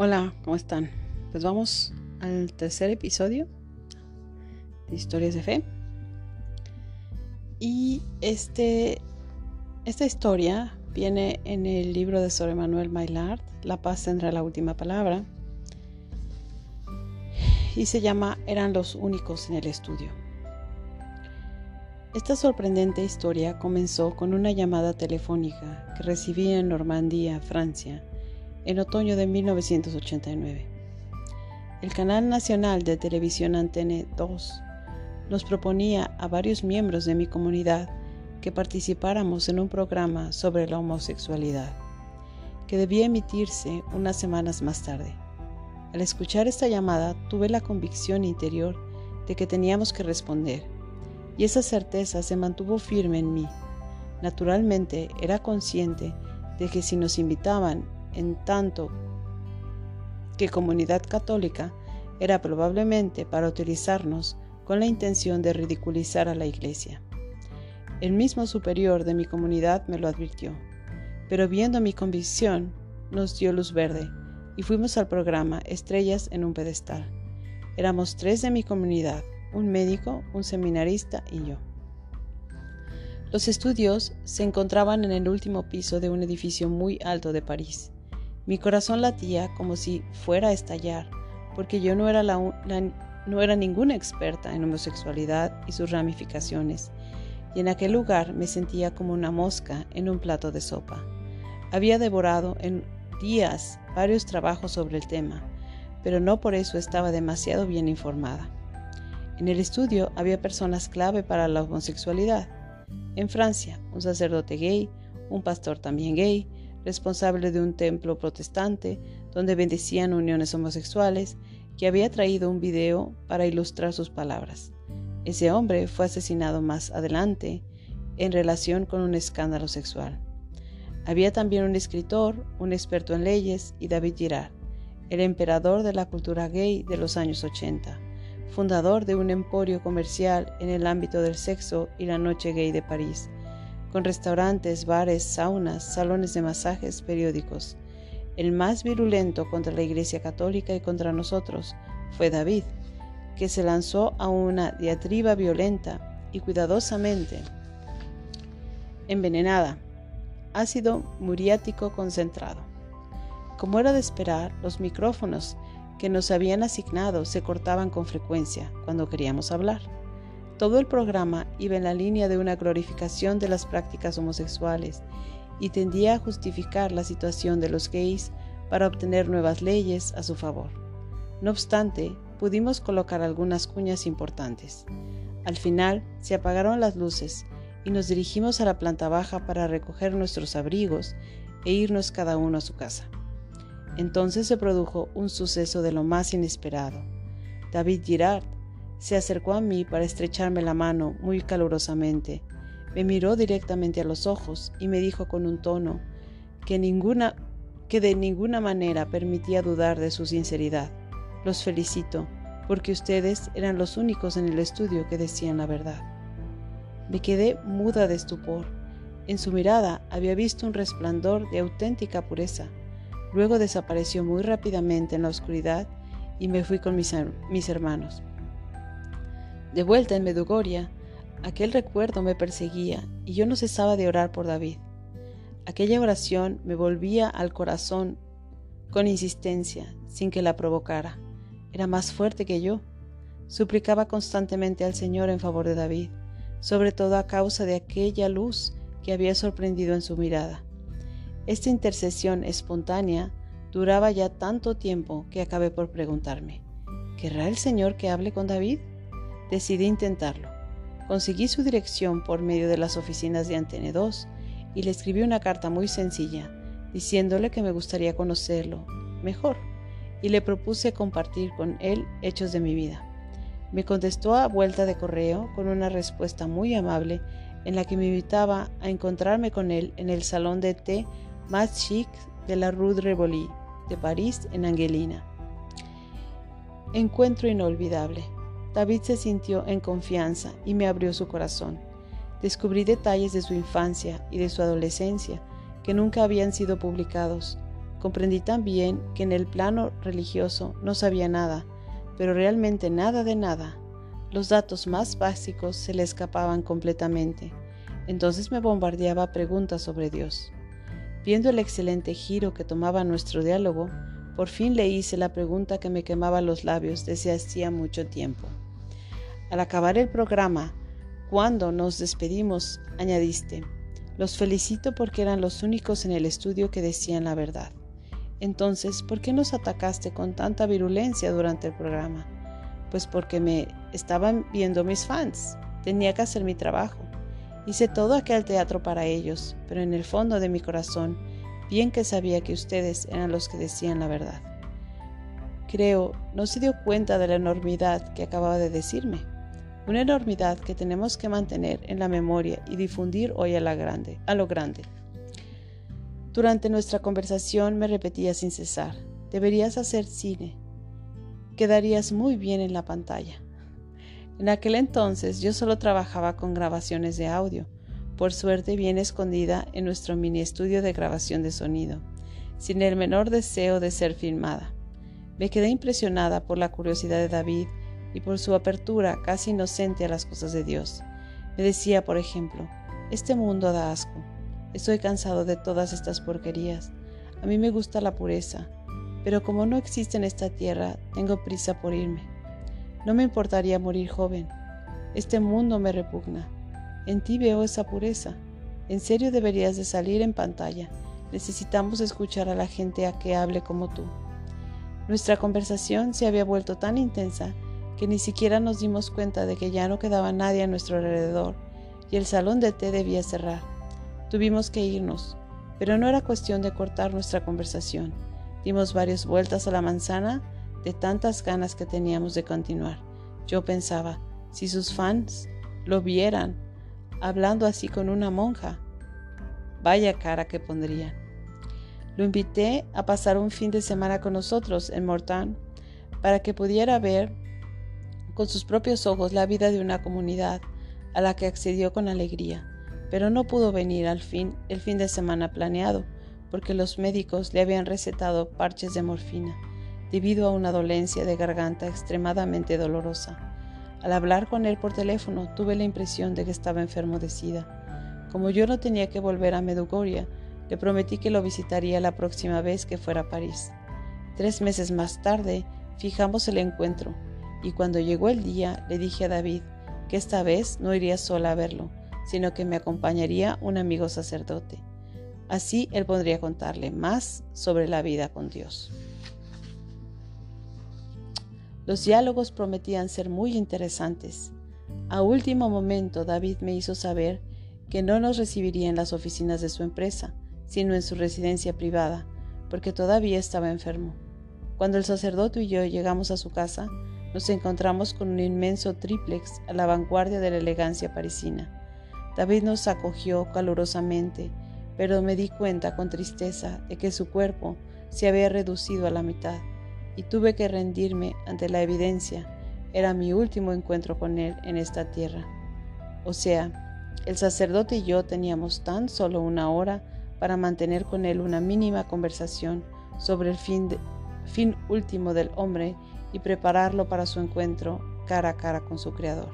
Hola, ¿cómo están? Pues vamos al tercer episodio de Historias de Fe. Y este, esta historia viene en el libro de Sor Manuel Maillard, La paz tendrá la última palabra, y se llama Eran los únicos en el estudio. Esta sorprendente historia comenzó con una llamada telefónica que recibí en Normandía, Francia, en otoño de 1989. El canal nacional de televisión Antenne 2 nos proponía a varios miembros de mi comunidad que participáramos en un programa sobre la homosexualidad, que debía emitirse unas semanas más tarde. Al escuchar esta llamada tuve la convicción interior de que teníamos que responder, y esa certeza se mantuvo firme en mí. Naturalmente era consciente de que si nos invitaban en tanto que comunidad católica era probablemente para utilizarnos con la intención de ridiculizar a la Iglesia. El mismo superior de mi comunidad me lo advirtió, pero viendo mi convicción, nos dio luz verde y fuimos al programa Estrellas en un pedestal. Éramos tres de mi comunidad, un médico, un seminarista y yo. Los estudios se encontraban en el último piso de un edificio muy alto de París. Mi corazón latía como si fuera a estallar, porque yo no era, no era ninguna experta en homosexualidad y sus ramificaciones, y en aquel lugar me sentía como una mosca en un plato de sopa. Había devorado en días varios trabajos sobre el tema, pero no por eso estaba demasiado bien informada. En el estudio había personas clave para la homosexualidad. En Francia, un sacerdote gay, un pastor también gay, responsable de un templo protestante donde bendecían uniones homosexuales, que había traído un video para ilustrar sus palabras. Ese hombre fue asesinado más adelante en relación con un escándalo sexual. Había también un escritor, un experto en leyes y David Girard, el emperador de la cultura gay de los años 80, fundador de un emporio comercial en el ámbito del sexo y la noche gay de París, con restaurantes, bares, saunas, salones de masajes, periódicos. El más virulento contra la Iglesia Católica y contra nosotros fue David, que se lanzó a una diatriba violenta y cuidadosamente envenenada, ácido muriático concentrado. Como era de esperar, los micrófonos que nos habían asignado se cortaban con frecuencia cuando queríamos hablar. Todo el programa iba en la línea de una glorificación de las prácticas homosexuales y tendía a justificar la situación de los gays para obtener nuevas leyes a su favor. No obstante, pudimos colocar algunas cuñas importantes. Al final se apagaron las luces y nos dirigimos a la planta baja para recoger nuestros abrigos e irnos cada uno a su casa. Entonces se produjo un suceso de lo más inesperado. David Girard, se acercó a mí para estrecharme la mano muy calurosamente. Me miró directamente a los ojos y me dijo con un tono que, que de ninguna manera permitía dudar de su sinceridad. Los felicito, porque ustedes eran los únicos en el estudio que decían la verdad. Me quedé muda de estupor. En su mirada había visto un resplandor de auténtica pureza. Luego desapareció muy rápidamente en la oscuridad y me fui con mis, hermanos. De vuelta en Medugoria, aquel recuerdo me perseguía y yo no cesaba de orar por David. Aquella oración me volvía al corazón con insistencia, sin que la provocara. Era más fuerte que yo. Suplicaba constantemente al Señor en favor de David, sobre todo a causa de aquella luz que había sorprendido en su mirada. Esta intercesión espontánea duraba ya tanto tiempo que acabé por preguntarme, ¿querrá el Señor que hable con David? Decidí intentarlo. Conseguí su dirección por medio de las oficinas de Antene 2 y le escribí una carta muy sencilla, diciéndole que me gustaría conocerlo mejor y le propuse compartir con él hechos de mi vida. Me contestó a vuelta de correo con una respuesta muy amable en la que me invitaba a encontrarme con él en el salón de té más chic de la Rue de Rivoli de París en Angelina. Encuentro inolvidable. David se sintió en confianza y me abrió su corazón. Descubrí detalles de su infancia y de su adolescencia que nunca habían sido publicados. Comprendí también que en el plano religioso no sabía nada, pero realmente nada de nada. Los datos más básicos se le escapaban completamente. Entonces me bombardeaba preguntas sobre Dios. Viendo el excelente giro que tomaba nuestro diálogo, por fin le hice la pregunta que me quemaba los labios desde hacía mucho tiempo. Al acabar el programa, cuando nos despedimos, añadiste, los felicito porque eran los únicos en el estudio que decían la verdad. Entonces, ¿por qué nos atacaste con tanta virulencia durante el programa? Pues porque me estaban viendo mis fans. Tenía que hacer mi trabajo. Hice todo aquel teatro para ellos, pero en el fondo de mi corazón bien que sabía que ustedes eran los que decían la verdad. Creo, no se dio cuenta de la enormidad que acababa de decirme. Una enormidad que tenemos que mantener en la memoria y difundir hoy a, grande, a lo grande. Durante nuestra conversación me repetía sin cesar, deberías hacer cine. Quedarías muy bien en la pantalla. En aquel entonces yo solo trabajaba con grabaciones de audio por suerte bien escondida en nuestro mini estudio de grabación de sonido, sin el menor deseo de ser filmada. Me quedé impresionada por la curiosidad de David y por su apertura casi inocente a las cosas de Dios. Me decía, por ejemplo, este mundo da asco. Estoy cansado de todas estas porquerías. A mí me gusta la pureza, pero como no existe en esta tierra, tengo prisa por irme. No me importaría morir joven. Este mundo me repugna. En ti veo esa pureza. En serio deberías de salir en pantalla. Necesitamos escuchar a la gente a que hable como tú. Nuestra conversación se había vuelto tan intensa que ni siquiera nos dimos cuenta de que ya no quedaba nadie a nuestro alrededor y el salón de té debía cerrar. Tuvimos que irnos, pero no era cuestión de cortar nuestra conversación. Dimos varias vueltas a la manzana de tantas ganas que teníamos de continuar. Yo pensaba, si sus fans lo vieran, hablando así con una monja. Vaya cara que pondría. Lo invité a pasar un fin de semana con nosotros en Mortain para que pudiera ver con sus propios ojos la vida de una comunidad a la que accedió con alegría, pero no pudo venir al fin el fin de semana planeado porque los médicos le habían recetado parches de morfina debido a una dolencia de garganta extremadamente dolorosa. Al hablar con él por teléfono tuve la impresión de que estaba enfermo de sida. Como yo no tenía que volver a Medugoria, le prometí que lo visitaría la próxima vez que fuera a París. Tres meses más tarde fijamos el encuentro y cuando llegó el día le dije a David que esta vez no iría sola a verlo, sino que me acompañaría un amigo sacerdote. Así él podría contarle más sobre la vida con Dios. Los diálogos prometían ser muy interesantes. A último momento David me hizo saber que no nos recibiría en las oficinas de su empresa, sino en su residencia privada, porque todavía estaba enfermo. Cuando el sacerdote y yo llegamos a su casa, nos encontramos con un inmenso triplex a la vanguardia de la elegancia parisina. David nos acogió calurosamente, pero me di cuenta con tristeza de que su cuerpo se había reducido a la mitad y tuve que rendirme ante la evidencia. Era mi último encuentro con Él en esta tierra. O sea, el sacerdote y yo teníamos tan solo una hora para mantener con Él una mínima conversación sobre el fin, último del hombre y prepararlo para su encuentro cara a cara con su Creador.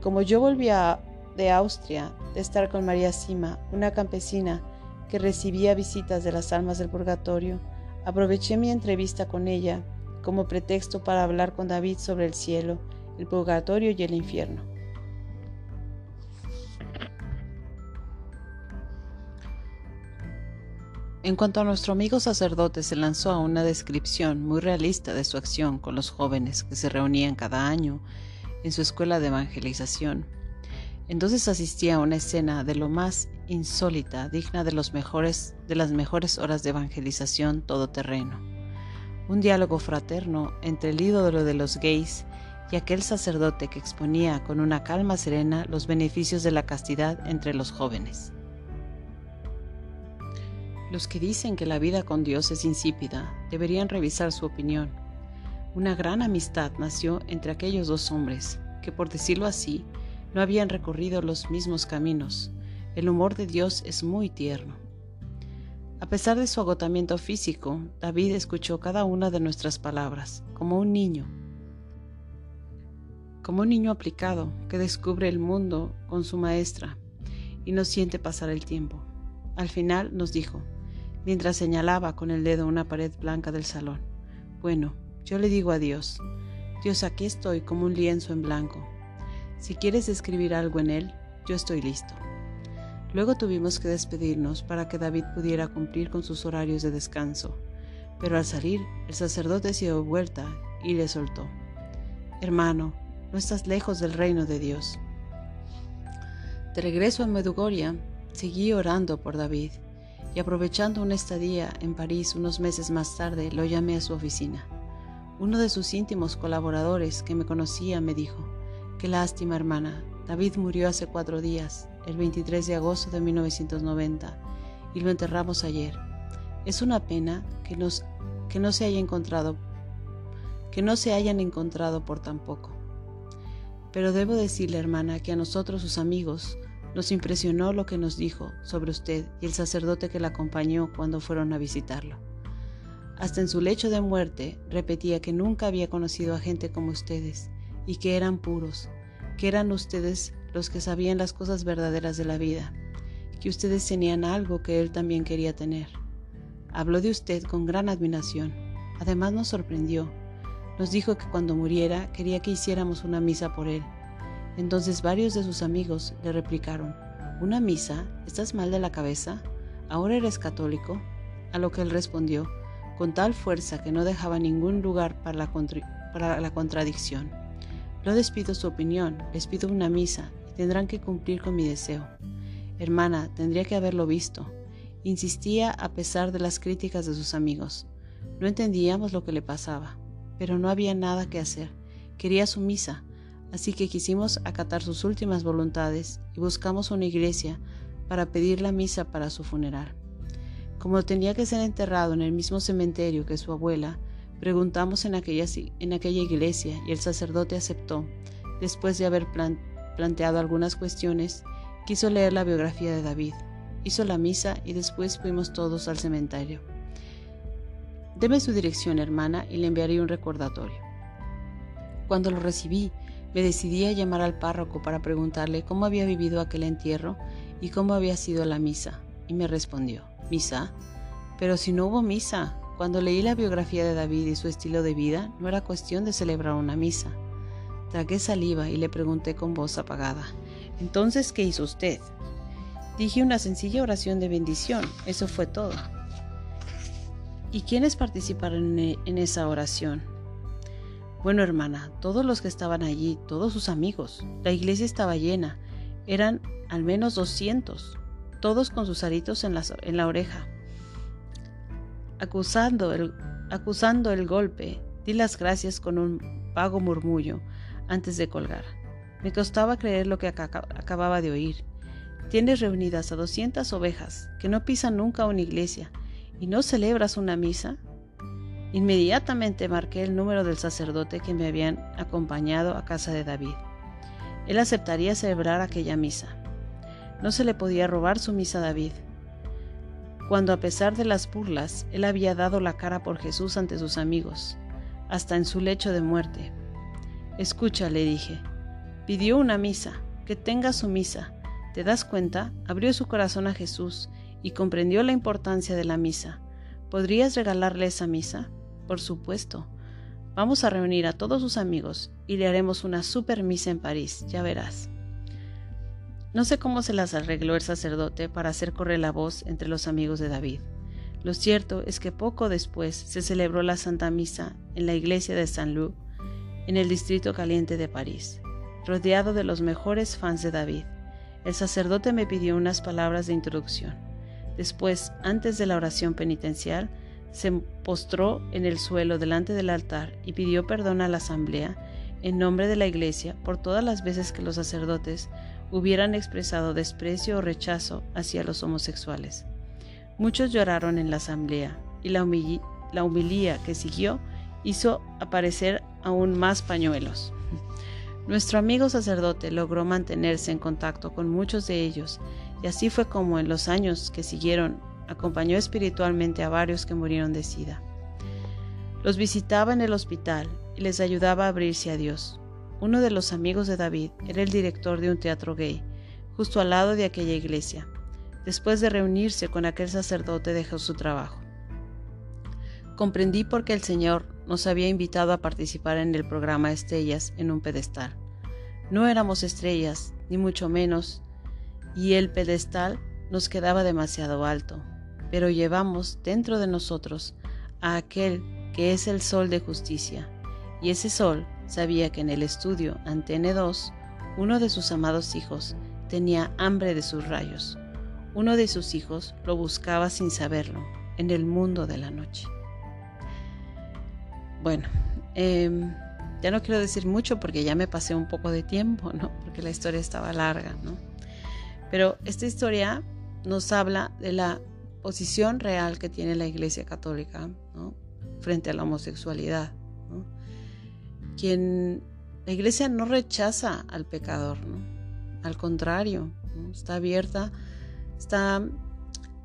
Como yo volvía de Austria, de estar con María Sima, una campesina que recibía visitas de las almas del purgatorio, Aproveché mi entrevista con ella como pretexto para hablar con David sobre el cielo, el purgatorio y el infierno. En cuanto a nuestro amigo sacerdote, se lanzó a una descripción muy realista de su acción con los jóvenes que se reunían cada año en su escuela de evangelización. Entonces asistía a una escena de lo más insólita, digna de, los mejores, de las mejores horas de evangelización todoterreno. Un diálogo fraterno entre el ídolo de los gays y aquel sacerdote que exponía con una calma serena los beneficios de la castidad entre los jóvenes. Los que dicen que la vida con Dios es insípida deberían revisar su opinión. Una gran amistad nació entre aquellos dos hombres, que por decirlo así, no habían recorrido los mismos caminos. El humor de Dios es muy tierno. A pesar de su agotamiento físico, David escuchó cada una de nuestras palabras, como un niño, como un niño aplicado que descubre el mundo con su maestra y no siente pasar el tiempo. Al final nos dijo, mientras señalaba con el dedo una pared blanca del salón, bueno, yo le digo a Dios, Dios, aquí estoy como un lienzo en blanco. Si quieres escribir algo en él, yo estoy listo. Luego tuvimos que despedirnos para que David pudiera cumplir con sus horarios de descanso, pero al salir el sacerdote se dio vuelta y le soltó. Hermano, no estás lejos del reino de Dios. De regreso a Medugoria, seguí orando por David y aprovechando una estadía en París unos meses más tarde, lo llamé a su oficina. Uno de sus íntimos colaboradores que me conocía me dijo, Qué lástima hermana, David murió hace cuatro días, el 23 de agosto de 1990, y lo enterramos ayer. Es una pena que, que no se haya encontrado, que no se hayan encontrado por tan poco. Pero debo decirle, hermana, que a nosotros, sus amigos, nos impresionó lo que nos dijo sobre usted y el sacerdote que la acompañó cuando fueron a visitarlo. Hasta en su lecho de muerte repetía que nunca había conocido a gente como ustedes y que eran puros, que eran ustedes los que sabían las cosas verdaderas de la vida, que ustedes tenían algo que él también quería tener. Habló de usted con gran admiración. Además nos sorprendió. Nos dijo que cuando muriera quería que hiciéramos una misa por él. Entonces varios de sus amigos le replicaron, ¿Una misa? ¿Estás mal de la cabeza? ¿Ahora eres católico? A lo que él respondió, con tal fuerza que no dejaba ningún lugar para la, para la contradicción. No les pido su opinión, les pido una misa tendrán que cumplir con mi deseo. Hermana, tendría que haberlo visto. Insistía a pesar de las críticas de sus amigos. No entendíamos lo que le pasaba, pero no había nada que hacer. Quería su misa, así que quisimos acatar sus últimas voluntades y buscamos una iglesia para pedir la misa para su funeral. Como tenía que ser enterrado en el mismo cementerio que su abuela, preguntamos en aquella, en aquella iglesia y el sacerdote aceptó. Después de haber planteado algunas cuestiones, quiso leer la biografía de David. Hizo la misa y después fuimos todos al cementerio. Deme su dirección, hermana, y le enviaré un recordatorio. Cuando lo recibí, me decidí a llamar al párroco para preguntarle cómo había vivido aquel entierro y cómo había sido la misa, y me respondió. ¿Misa? Pero si no hubo misa, cuando leí la biografía de David y su estilo de vida, no era cuestión de celebrar una misa. Tragué saliva y le pregunté con voz apagada, Entonces, ¿qué hizo usted? Dije una sencilla oración de bendición, eso fue todo. ¿Y quiénes participaron en esa oración? Bueno, hermana, todos los que estaban allí, todos sus amigos. La iglesia estaba llena, eran al menos 200 todos con sus aritos en la, en la oreja. Acusando el, acusando el golpe, di las gracias con un vago murmullo antes de colgar. Me costaba creer lo que acababa de oír. Tienes reunidas a 200 ovejas que no pisan nunca una iglesia y no celebras una misa. Inmediatamente marqué el número del sacerdote que me habían acompañado a casa de David. Él aceptaría celebrar aquella misa. No se le podía robar su misa a David. Cuando a pesar de las burlas, él había dado la cara por Jesús ante sus amigos, hasta en su lecho de muerte. Escucha, le dije, pidió una misa, que tenga su misa. ¿Te das cuenta? Abrió su corazón a Jesús y comprendió la importancia de la misa. ¿Podrías regalarle esa misa? Por supuesto. Vamos a reunir a todos sus amigos y le haremos una super misa en París, ya verás. No sé cómo se las arregló el sacerdote para hacer correr la voz entre los amigos de David. Lo cierto es que poco después se celebró la Santa Misa en la iglesia de Saint-Lô, en el distrito caliente de París, rodeado de los mejores fans de David. El sacerdote me pidió unas palabras de introducción. Después, antes de la oración penitencial, se postró en el suelo delante del altar y pidió perdón a la asamblea en nombre de la iglesia por todas las veces que los sacerdotes hubieran expresado desprecio o rechazo hacia los homosexuales. Muchos lloraron en la asamblea y la, la humilía que siguió hizo aparecer aún más pañuelos. Nuestro amigo sacerdote logró mantenerse en contacto con muchos de ellos y así fue como en los años que siguieron acompañó espiritualmente a varios que murieron de sida. Los visitaba en el hospital y les ayudaba a abrirse a Dios. Uno de los amigos de David era el director de un teatro gay, justo al lado de aquella iglesia. Después de reunirse con aquel sacerdote dejó su trabajo. Comprendí por qué el Señor nos había invitado a participar en el programa Estrellas en un pedestal. No éramos estrellas, ni mucho menos, y el pedestal nos quedaba demasiado alto, pero llevamos dentro de nosotros a aquel que es el sol de justicia, y ese sol sabía que en el estudio ante N2, uno de sus amados hijos tenía hambre de sus rayos. Uno de sus hijos lo buscaba sin saberlo en el mundo de la noche. Bueno, em, ya no quiero decir mucho porque ya me pasé un poco de tiempo, ¿no? Porque la historia estaba larga, ¿no? Pero esta historia nos habla de la posición real que tiene la Iglesia Católica ¿no? frente a la homosexualidad. ¿no? Quien la Iglesia no rechaza al pecador, ¿no? al contrario, está abierta, está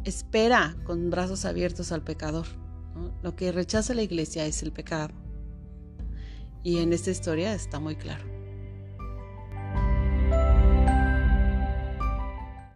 espera con brazos abiertos al pecador. Lo que rechaza la iglesia es el pecado. Y en esta historia está muy claro.